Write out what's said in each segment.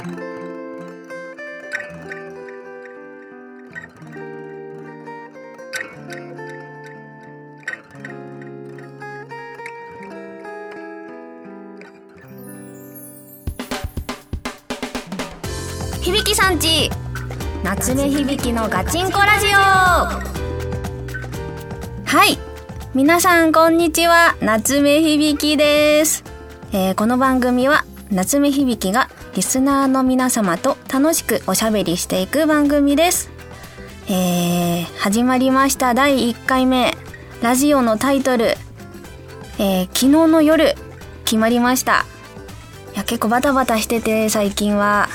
響さんち夏目響のガチンコラジオ。はい。皆さんこんにちは。夏目響です、えー、この番組は夏目響がリスナーの皆様と楽しくおしゃべりしていく番組です。えー、始まりました。第1回目。ラジオのタイトル、えー、昨日の夜。決まりました。いや結構バタバタしてて最近は。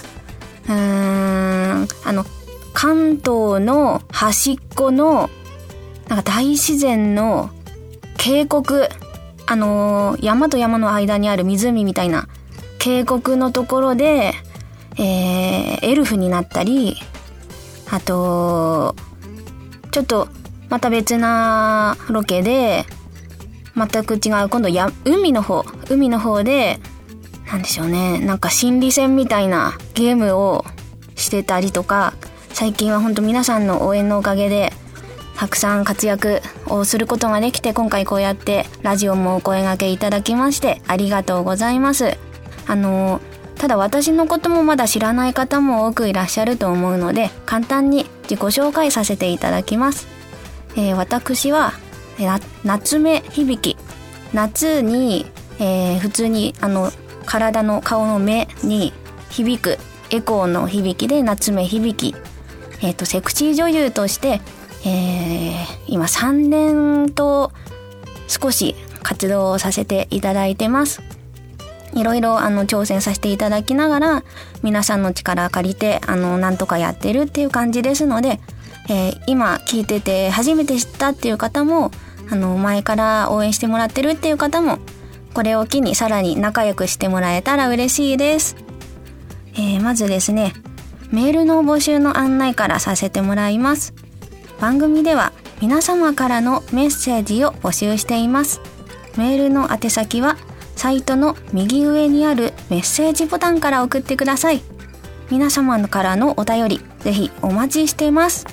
うーん、あの、関東の端っこの、なんか大自然の渓谷、あのー、山と山の間にある湖みたいな渓谷のところで、えー、エルフになったり、あと、ちょっと、また別なロケで、全く違う、今度や、海の方、海の方で、なんでしょうね、なんか心理戦みたいなゲームをしてたりとか、最近は本当皆さんの応援のおかげで、たくさん活躍をすることができて、今回こうやってラジオもお声掛けいただきまして、ありがとうございます。あのただ私のこともまだ知らない方も多くいらっしゃると思うので、簡単に自己紹介させていただきます。えー、私は、夏目響。き夏に、えー、普通にあの体の顔の目に響くエコーの響きで夏目響。きえっ、ー、とセクシー女優として、えー、今3年と少し活動をさせていただいてます。いろいろあの挑戦させていただきながら皆さんの力借りてあのなんとかやってるっていう感じですので、えー、今聞いてて初めて知ったっていう方もあの前から応援してもらってるっていう方もこれを機にさらに仲良くしてもらえたら嬉しいです。えー、まずですね、メールの募集の案内からさせてもらいます。番組では皆様からのメッセージを募集しています。メールの宛先はサイトの右上にあるメッセージボタンから送ってください。皆様からのお便り、ぜひお待ちしています。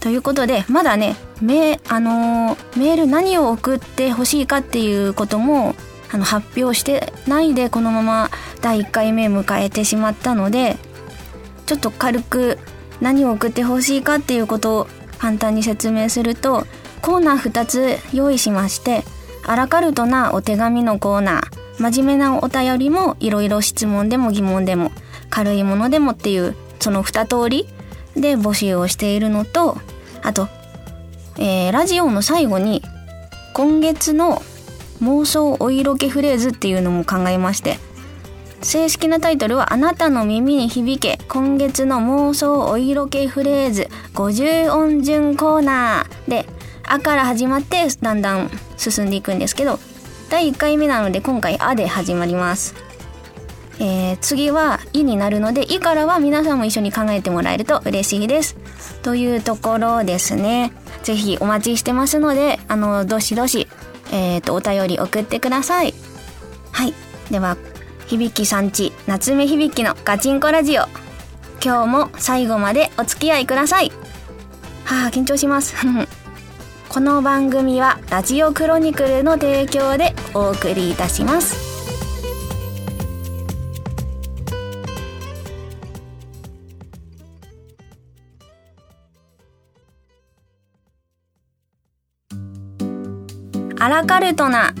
ということで、まだね、メあのー、メール何を送ってほしいかっていうこともあの発表してないでこのまま第1回目迎えてしまったのでちょっと軽く何を送ってほしいかっていうことを簡単に説明するとコーナー2つ用意しましてアラカルトなお手紙のコーナー真面目なお便りもいろいろ質問でも疑問でも軽いものでもっていうその2通りで募集をしているのとあと、えー、ラジオの最後に今月の妄想お色気フレーズっていうのも考えまして正式なタイトルはあなたの耳に響け今月の妄想お色気フレーズ50音順コーナーで「あ」から始まってだんだん進んでいくんですけど第1回目なので今回「あ」で始まります。えー、次は「い」になるので「い」からは皆さんも一緒に考えてもらえると嬉しいです。というところですね。ぜひお待ちしてますので、あの、どしどしえっ、ー、と、お便り送ってください。はい。では、響さんち、夏目響のガチンコラジオ。今日も最後までお付き合いください。はあ、緊張します。この番組はラジオクロニクルの提供でお送りいたします。アラカルトな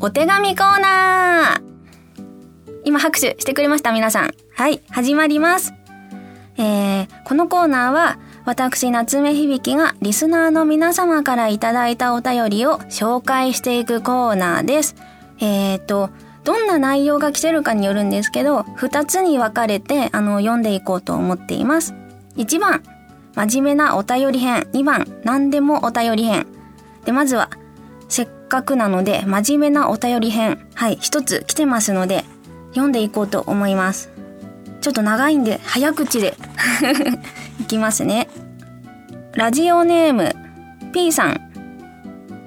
お手紙コーナー今拍手してくれました皆さん。はい、始まります。えー、このコーナーは私夏目響がリスナーの皆様からいただいたお便りを紹介していくコーナーです。えーと、どんな内容が来てるかによるんですけど、二つに分かれて、あの、読んでいこうと思っています。1番、真面目なお便り編。2番、何でもお便り編。で、まずは、せっかくなので、真面目なお便り編、はい、一つ来てますので、読んでいこうと思います。ちょっと長いんで、早口で いきますね。ラジオネーム、P さん。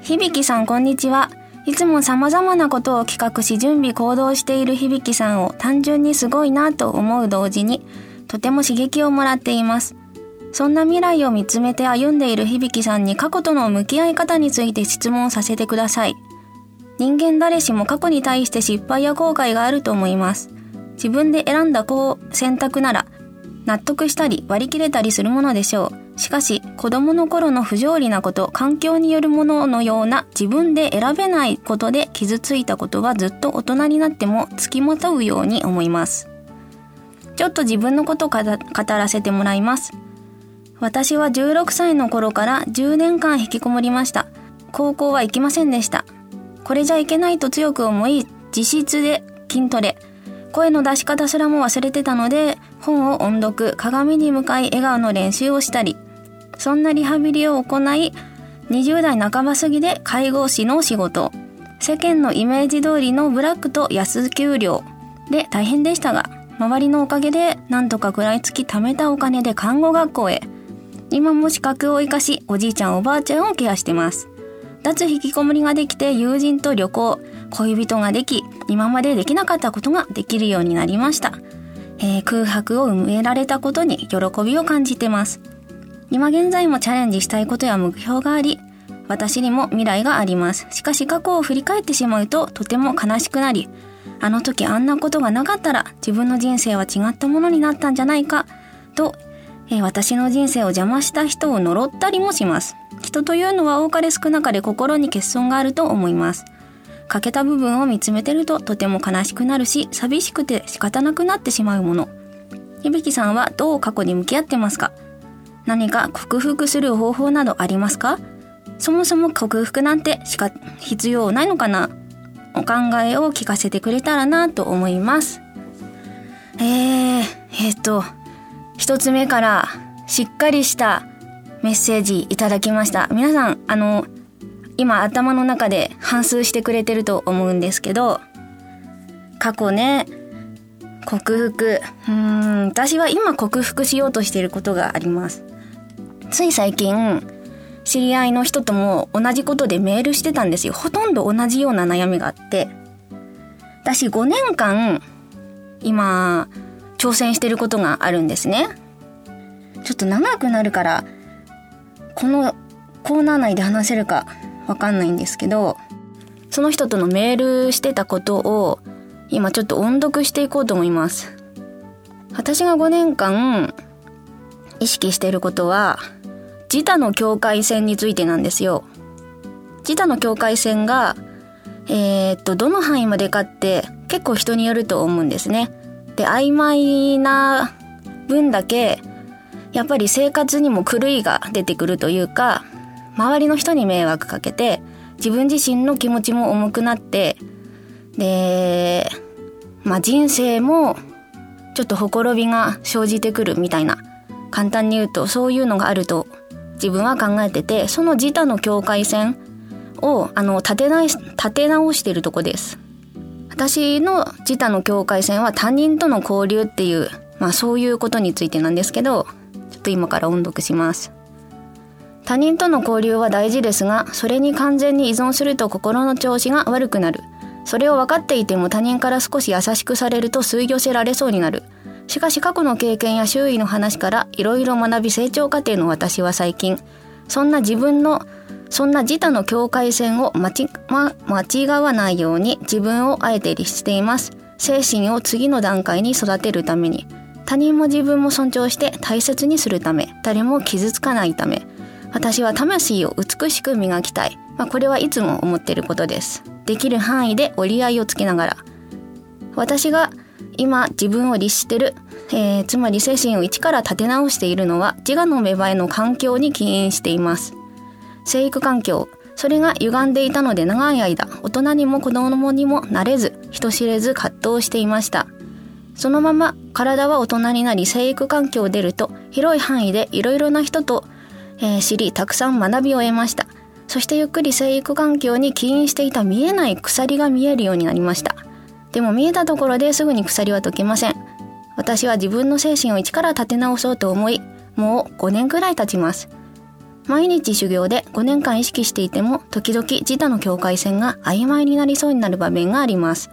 響さん、こんにちは。いつも様々なことを企画し準備行動している響さんを単純にすごいなと思う同時に、とても刺激をもらっています。そんな未来を見つめて歩んでいる響さんに過去との向き合い方について質問させてください。人間誰しも過去に対して失敗や後悔があると思います。自分で選んだこう選択なら納得したり割り切れたりするものでしょう。しかし、子供の頃の不条理なこと、環境によるもののような自分で選べないことで傷ついたことはずっと大人になっても付きまとうように思います。ちょっと自分のことを語らせてもらいます。私は16歳の頃から10年間引きこもりました。高校は行きませんでした。これじゃいけないと強く思い、自室で筋トレ、声の出し方すらも忘れてたので、本を音読、鏡に向かい笑顔の練習をしたり、そんなリハビリを行い、20代半ば過ぎで介護士の仕事、世間のイメージ通りのブラックと安給料で大変でしたが、周りのおかげでなんとか食らいつき貯めたお金で看護学校へ。今も資格を活かし、おじいちゃんおばあちゃんをケアしてます。脱引きこもりができて友人と旅行、恋人ができ、今までできなかったことができるようになりました。えー、空白を埋められたことに喜びを感じてます。今現在もチャレンジしたいことや目標があり、私にも未来があります。しかし過去を振り返ってしまうととても悲しくなり、あの時あんなことがなかったら自分の人生は違ったものになったんじゃないか、と、えー、私の人生を邪魔した人を呪ったりもします。人というのは多かれ少なかれ心に欠損があると思います。欠けた部分を見つめてるととても悲しくなるし、寂しくて仕方なくなってしまうもの。響さんはどう過去に向き合ってますか？何か克服する方法などありますか？そもそも克服なんてしか必要ないのかな？お考えを聞かせてくれたらなと思います。えー、えっ、と、一つ目からしっかりしたメッセージいただきました。皆さん、あの、今頭の中で反数してくれてると思うんですけど、過去ね、克服。うん、私は今克服しようとしていることがあります。つい最近、知り合いの人とも同じことでメールしてたんですよ。ほとんど同じような悩みがあって。私5年間、今、挑戦してることがあるんですね。ちょっと長くなるから、このコーナー内で話せるかわかんないんですけど、その人とのメールしてたことを今ちょっと音読していこうと思います。私が5年間意識していることは、自他の境界線についてなんですよ。自他の境界線が、えー、っと、どの範囲までかって結構人によると思うんですね。で、曖昧な分だけ、やっぱり生活にも狂いが出てくるというか、周りの人に迷惑かけて、自分自身の気持ちも重くなって、で、まあ人生もちょっとほころびが生じてくるみたいな、簡単に言うとそういうのがあると自分は考えてて、その自他の境界線を、あの、立て直し、立て直してるとこです。私の自他の境界線は他人との交流っていう、まあそういうことについてなんですけど、ちょっと今から音読します。他人との交流は大事ですが、それに完全に依存すると心の調子が悪くなる。それを分かっていても他人から少し優しくされると吸い寄せられそうになる。しかし過去の経験や周囲の話からいろいろ学び成長過程の私は最近、そんな自分の、そんな自他の境界線を間ち、ま、間違わないように自分をあえて律しています。精神を次の段階に育てるために、他人も自分も尊重して大切にするため、誰も傷つかないため、私は魂を美しく磨きたい。まあ、これはいつも思っていることです。できる範囲で折り合いをつけながら。私が今自分を律してる、えー、つまり精神を一から立て直しているのは自我の芽生えの環境に起因しています。生育環境、それが歪んでいたので長い間、大人にも子供にもなれず、人知れず葛藤していました。そのまま体は大人になり生育環境を出ると広い範囲でいろいろな人とえー、知り、たくさん学びを得ました。そしてゆっくり生育環境に起因していた見えない鎖が見えるようになりました。でも見えたところですぐに鎖は解けません。私は自分の精神を一から立て直そうと思い、もう5年くらい経ちます。毎日修行で5年間意識していても時々自他の境界線が曖昧になりそうになる場面があります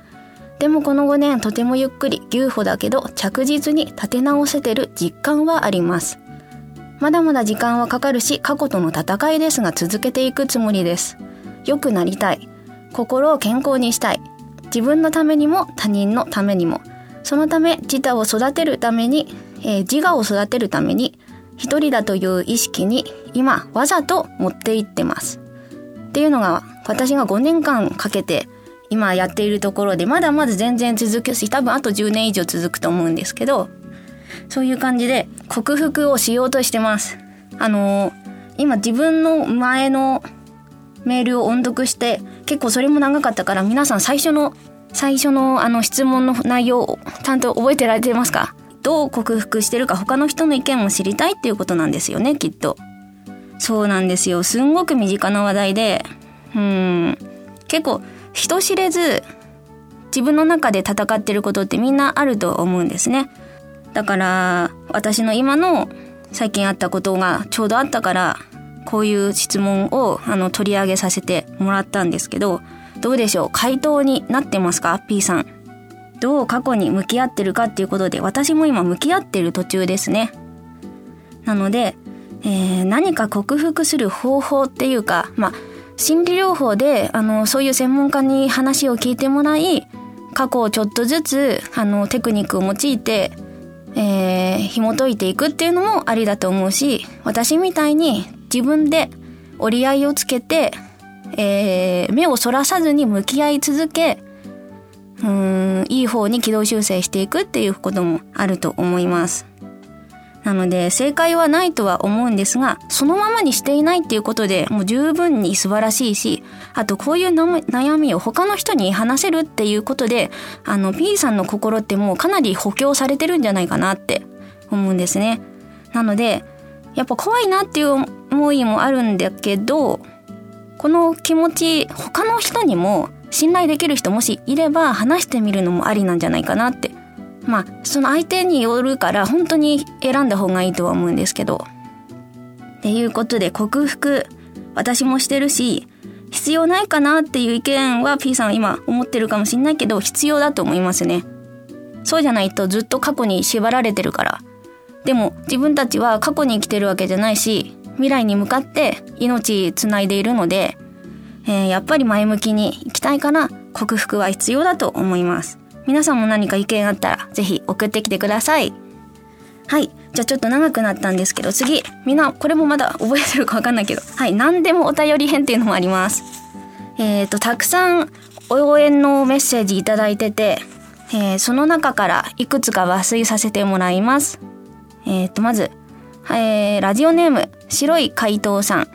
でもこの5年とてもゆっくり牛歩だけど着実に立て直せてる実感はありますまだまだ時間はかかるし過去との戦いですが続けていくつもりです。良くなりたい。心を健康にしたい。自分のためにも他人のためにも。そのため自他を育てるために、えー、自我を育てるために一人だという意識に今わざと持っていってます。っていうのが私が5年間かけて今やっているところでまだまだ全然続くし多分あと10年以上続くと思うんですけどそういう感じで克服をしようとしてます。あのー、今自分の前のメールを音読して結構それも長かったから皆さん最初の最初のあの質問の内容をちゃんと覚えてられてますか？どう克服してるか他の人の意見も知りたいっていうことなんですよねきっと。そうなんですよ。すんごく身近な話題でうん。結構人知れず自分の中で戦ってることってみんなあると思うんですね。だから私の今の最近あったことがちょうどあったからこういう質問をあの取り上げさせてもらったんですけどどうでしょう？回答になってますか ?P さん。どう過去に向き合ってるかっていうことで私も今向き合ってる途中ですね。なので、えー、何か克服する方法っていうか、まあ心理療法であのそういう専門家に話を聞いてもらい過去をちょっとずつあのテクニックを用いて、えー、紐解いていくっていうのもありだと思うし私みたいに自分で折り合いをつけて、えー、目をそらさずに向き合い続けうんいい方に軌道修正していくっていうこともあると思います。なので正解はないとは思うんですがそのままにしていないっていうことでもう十分に素晴らしいしあとこういう悩みを他の人に話せるっていうことであの P さんの心ってもうかなり補強されてるんじゃないかなって思うんですね。なのでやっぱ怖いなっていう思いもあるんだけどこの気持ち他の人にも信頼できる人もしいれば話してみるのもありなんじゃないかなってまあその相手によるから本当に選んだ方がいいとは思うんですけど。っていうことで克服私もしてるし必要ないかなっていう意見は P さん今思ってるかもしんないけど必要だと思いますね。そうじゃないとずっと過去に縛られてるから。でも自分たちは過去に生きてるわけじゃないし未来に向かって命つないでいるので、えー、やっぱり前向きに生きたいから克服は必要だと思います。皆さんも何か意見あったらぜひ送ってきてください。はい。じゃあちょっと長くなったんですけど、次。みんな、これもまだ覚えてるかわかんないけど。はい。何でもお便り編っていうのもあります。えっ、ー、と、たくさん応援のメッセージいただいてて、えー、その中からいくつか抜粋させてもらいます。えっ、ー、と、まず、えー、ラジオネーム、白い怪盗さん。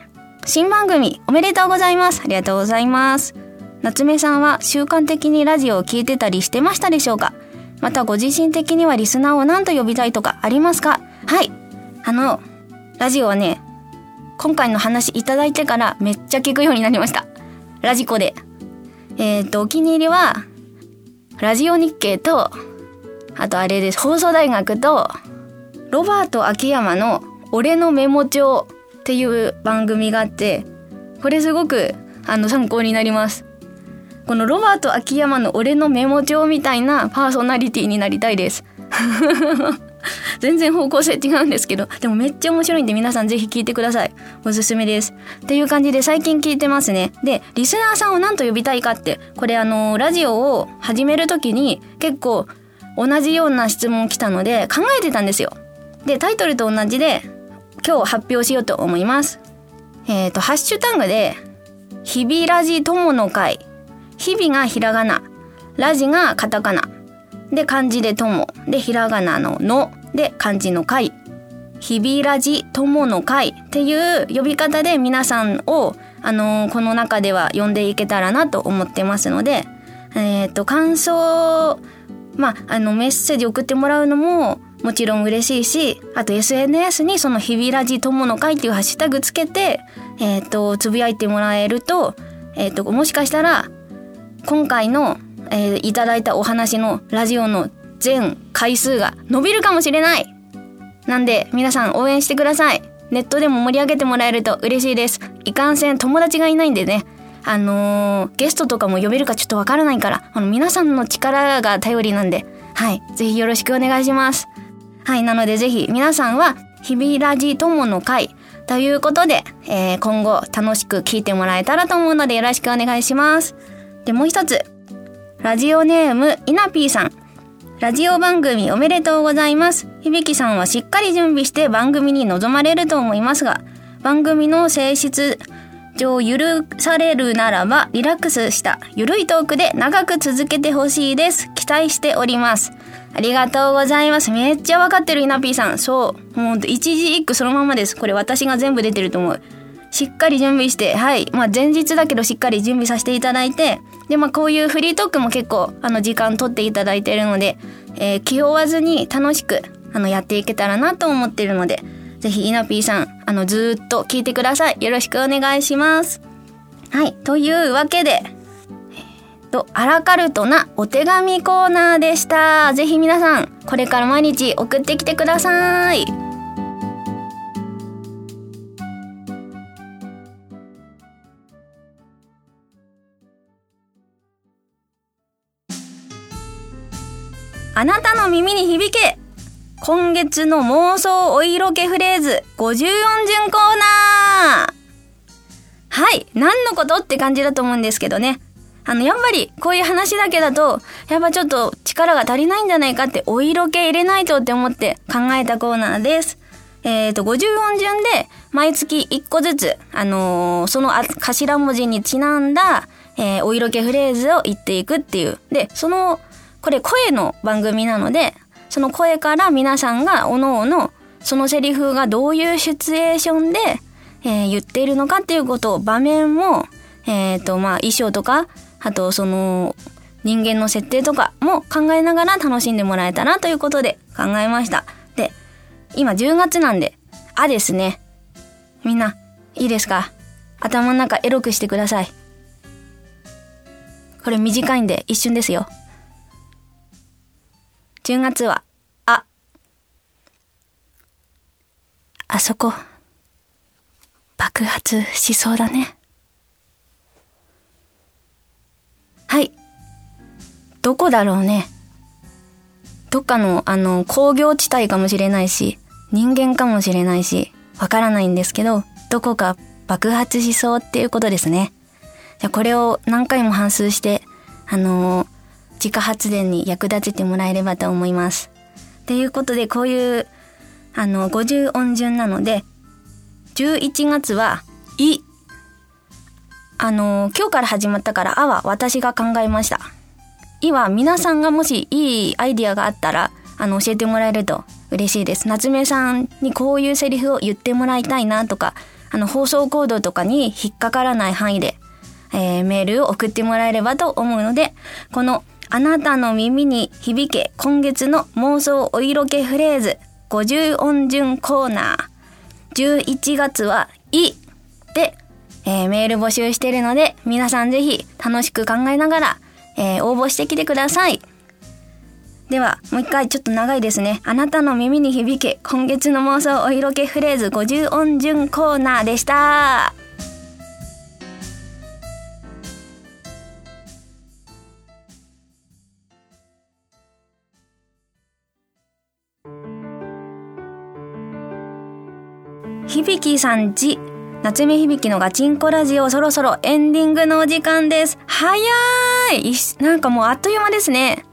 新番組おめでとうございます。ありがとうございます。夏目さんは習慣的にラジオを聞いてたりしてましたでしょうか？またご自身的にはリスナーを何と呼びたいとかありますか？はい。あの、ラジオはね、今回の話いただいてからめっちゃ聞くようになりました。ラジコで。えっ、と、お気に入りは、ラジオ日経と、あとあれです、放送大学と、ロバート秋山の俺のメモ帳っていう番組があって、これすごくあの参考になります。このロバート秋山の俺のメモ帳みたいなパーソナリティになりたいです。全然方向性違うんですけど、でもめっちゃ面白いんで皆さんぜひ聞いてください。おすすめです。っていう感じで最近聞いてますね。で、リスナーさんを何と呼びたいかって、これあの、ラジオを始める時に結構同じような質問来たので考えてたんですよ。で、タイトルと同じで今日発表しようと思います。えっ、ー、と、ハッシュタグで、日々ラジ友の会日々がひらがな、ラジがカタカナ、で漢字で友、でひらがなのの、で漢字の会、日々ラジ友の会。っていう呼び方で皆さんを、あのー、この中では呼んでいけたらなと思ってますので、えっ、ー、と、感想、まあ、あの、メッセージ送ってもらうのも、もちろん嬉しいし、あと SNS にその日々ラジ友の会っていうハッシュタグつけて、えっ、ー、と、つぶやいてもらえると、えっ、と、もしかしたら、今回の、えー、いただいたお話のラジオの全回数が伸びるかもしれない。なんで皆さん応援してください。ネットでも盛り上げてもらえると嬉しいです。いかんせん友達がいないんでね、あのー、ゲストとかも呼べるかちょっとわからないから、あの、皆さんの力が頼りなんで、はい、ぜひよろしくお願いします。はい、なのでぜひ皆さんは、日々ラジ友の会ということで、えー、今後楽しく聞いてもらえたらと思うのでよろしくお願いします。で、もう一つ、ラジオネーム、イナピーさん。ラジオ番組おめでとうございます。響さんはしっかり準備して番組に臨まれると思いますが、番組の性質上許されるならばリラックスしたゆるいトークで長く続けてほしいです。期待しております。ありがとうございます。めっちゃわかってるイナピーさん。そう。もう一字一句そのままです。これ私が全部出てると思う。しっかり準備して、はい。まあ前日だけどしっかり準備させていただいて、で、まあこういうフリートークも結構、あの時間取っていただいてるので、えー、気負わずに楽しく、あのやっていけたらなと思ってるので、ぜひイナピーさん、あのずっと聞いてください。よろしくお願いします。はい。というわけで、と、アラカルトなお手紙コーナーでした。ぜひ皆さん、これから毎日送ってきてください。あなたの耳に響け今月の妄想お色気フレーズ54順コーナーはい。何のことって感じだと思うんですけどね。あの、やっぱり、こういう話だけだと、やっぱちょっと力が足りないんじゃないかって、お色気入れないとって思って考えたコーナーです。えっ、ー、と、50音順で、毎月1個ずつ、あのー、その頭文字にちなんだ、えー、お色気フレーズを言っていくっていう。で、その、これ声の番組なので、その声から皆さんが、おのおの、そのセリフがどういうシチュエーションで、えー、言っているのかっていうことを、場面も、えっ、ー、と、まあ、衣装とか、あとその人間の設定とかも考えながら楽しんでもらえたらということで考えました。で、今10月なんで、あですね。みんな、いいですか？頭の中エロくしてください。これ短いんで一瞬ですよ。10月は、あ。あそこ、爆発しそうだね。はい。どこだろうね。どっかの、あの、工業地帯かもしれないし、人間かもしれないし、わからないんですけど、どこか爆発しそうっていうことですね。じゃこれを何回も反数して、あのー、自家発電に役立ててもらえればと思います。っていうことで、こういう、あの、50音順なので、11月は、いあの今日から始まったから「あ」は私が考えました「い」は皆さんがもしいいアイディアがあったらあの教えてもらえると嬉しいです夏目さんにこういうセリフを言ってもらいたいなとかあの放送コードとかに引っかからない範囲で、えー、メールを送ってもらえればと思うのでこのあなたの耳に響け今月の妄想お色気フレーズ50音順コーナー11月は「い」でえー、メール募集してるので、皆さんぜひ楽しく考えながら、えー、応募してきてください。では、もう一回ちょっと長いですね。あなたの耳に響け、今月の妄想お色気フレーズ50音順コーナーでした。響さんち夏目響のガチンコラジオそろそろエンディングのお時間です。早いなんかもうあっという間ですね。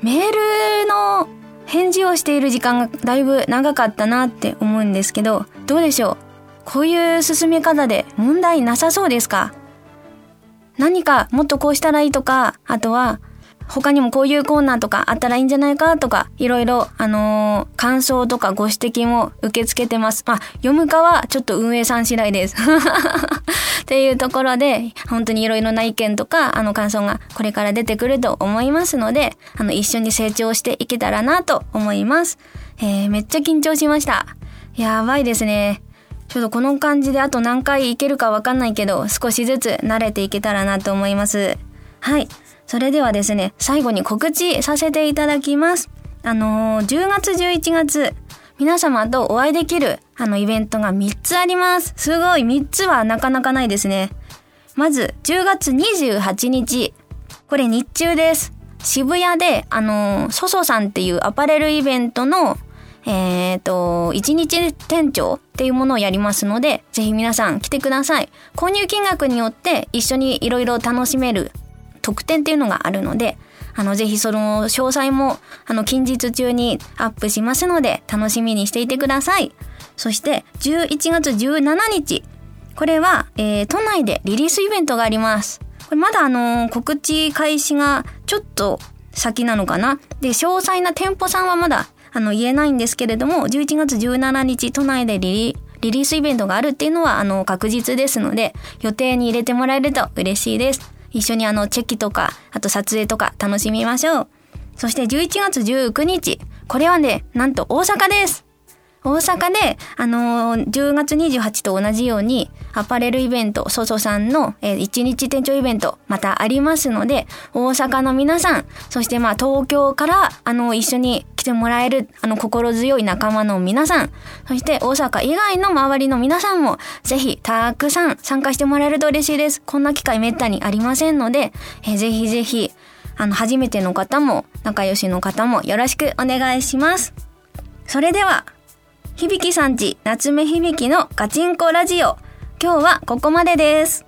メールの返事をしている時間がだいぶ長かったなって思うんですけど、どうでしょう？こういう進め方で問題なさそうですか？何かもっとこうしたらいいとか、あとは他にもこういうコーナーとかあったらいいんじゃないかとか、いろいろ、あのー、感想とかご指摘も受け付けてます。まあ、読むかはちょっと運営さん次第です。っていうところで、本当にいろいろな意見とか、あの感想がこれから出てくると思いますので、あの、一緒に成長していけたらなと思います。えー、めっちゃ緊張しました。やばいですね。ちょっとこの感じであと何回いけるかわかんないけど、少しずつ慣れていけたらなと思います。はい。それではですね、最後に告知させていただきます。あのー、10月11月、皆様とお会いできる、あの、イベントが3つあります。すごい、3つはなかなかないですね。まず、10月28日。これ日中です。渋谷で、あの、ソソさんっていうアパレルイベントの、えっ、ー、と、1日店長っていうものをやりますので、ぜひ皆さん来てください。購入金額によって一緒にいろいろ楽しめる特典っていうのがあるので、あの、ぜひその詳細も、あの、近日中にアップしますので、楽しみにしていてください。そして、11月17日。これは、えー、都内でリリースイベントがあります。これまだあのー、告知開始がちょっと先なのかな。で、詳細な店舗さんはまだ、あの、言えないんですけれども、11月17日、都内でリリリリースイベントがあるっていうのは、あの、確実ですので、予定に入れてもらえると嬉しいです。一緒にあの、チェキとか、あと撮影とか楽しみましょう。そして11月19日、これはね、なんと大阪です。大阪で、あのー、10月28と同じように、アパレルイベント、ソソさんの、えー、1日店長イベント、またありますので、大阪の皆さん、そしてまあ東京から、あの、一緒に来てもらえる、あの、心強い仲間の皆さん、そして大阪以外の周りの皆さんも、ぜひ、たくさん参加してもらえると嬉しいです。こんな機会めったにありませんので、えー、ぜひぜひ、あの、初めての方も、仲良しの方もよろしくお願いします。それでは、響さんち夏目響のガチンコラジオ。今日はここまでです。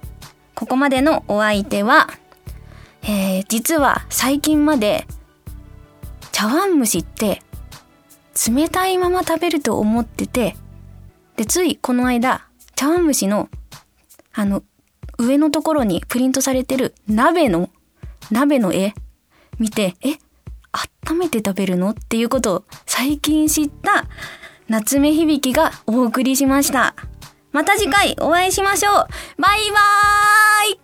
ここまでのお相手は、えー、実は最近まで茶碗蒸しって冷たいまま食べると思ってて、で、ついこの間、茶碗蒸しの、あの、上のところにプリントされてる鍋の、鍋の絵見て、え、温めて食べるのっていうことを最近知った夏目響がお送りしました。また次回お会いしましょうバイバーイ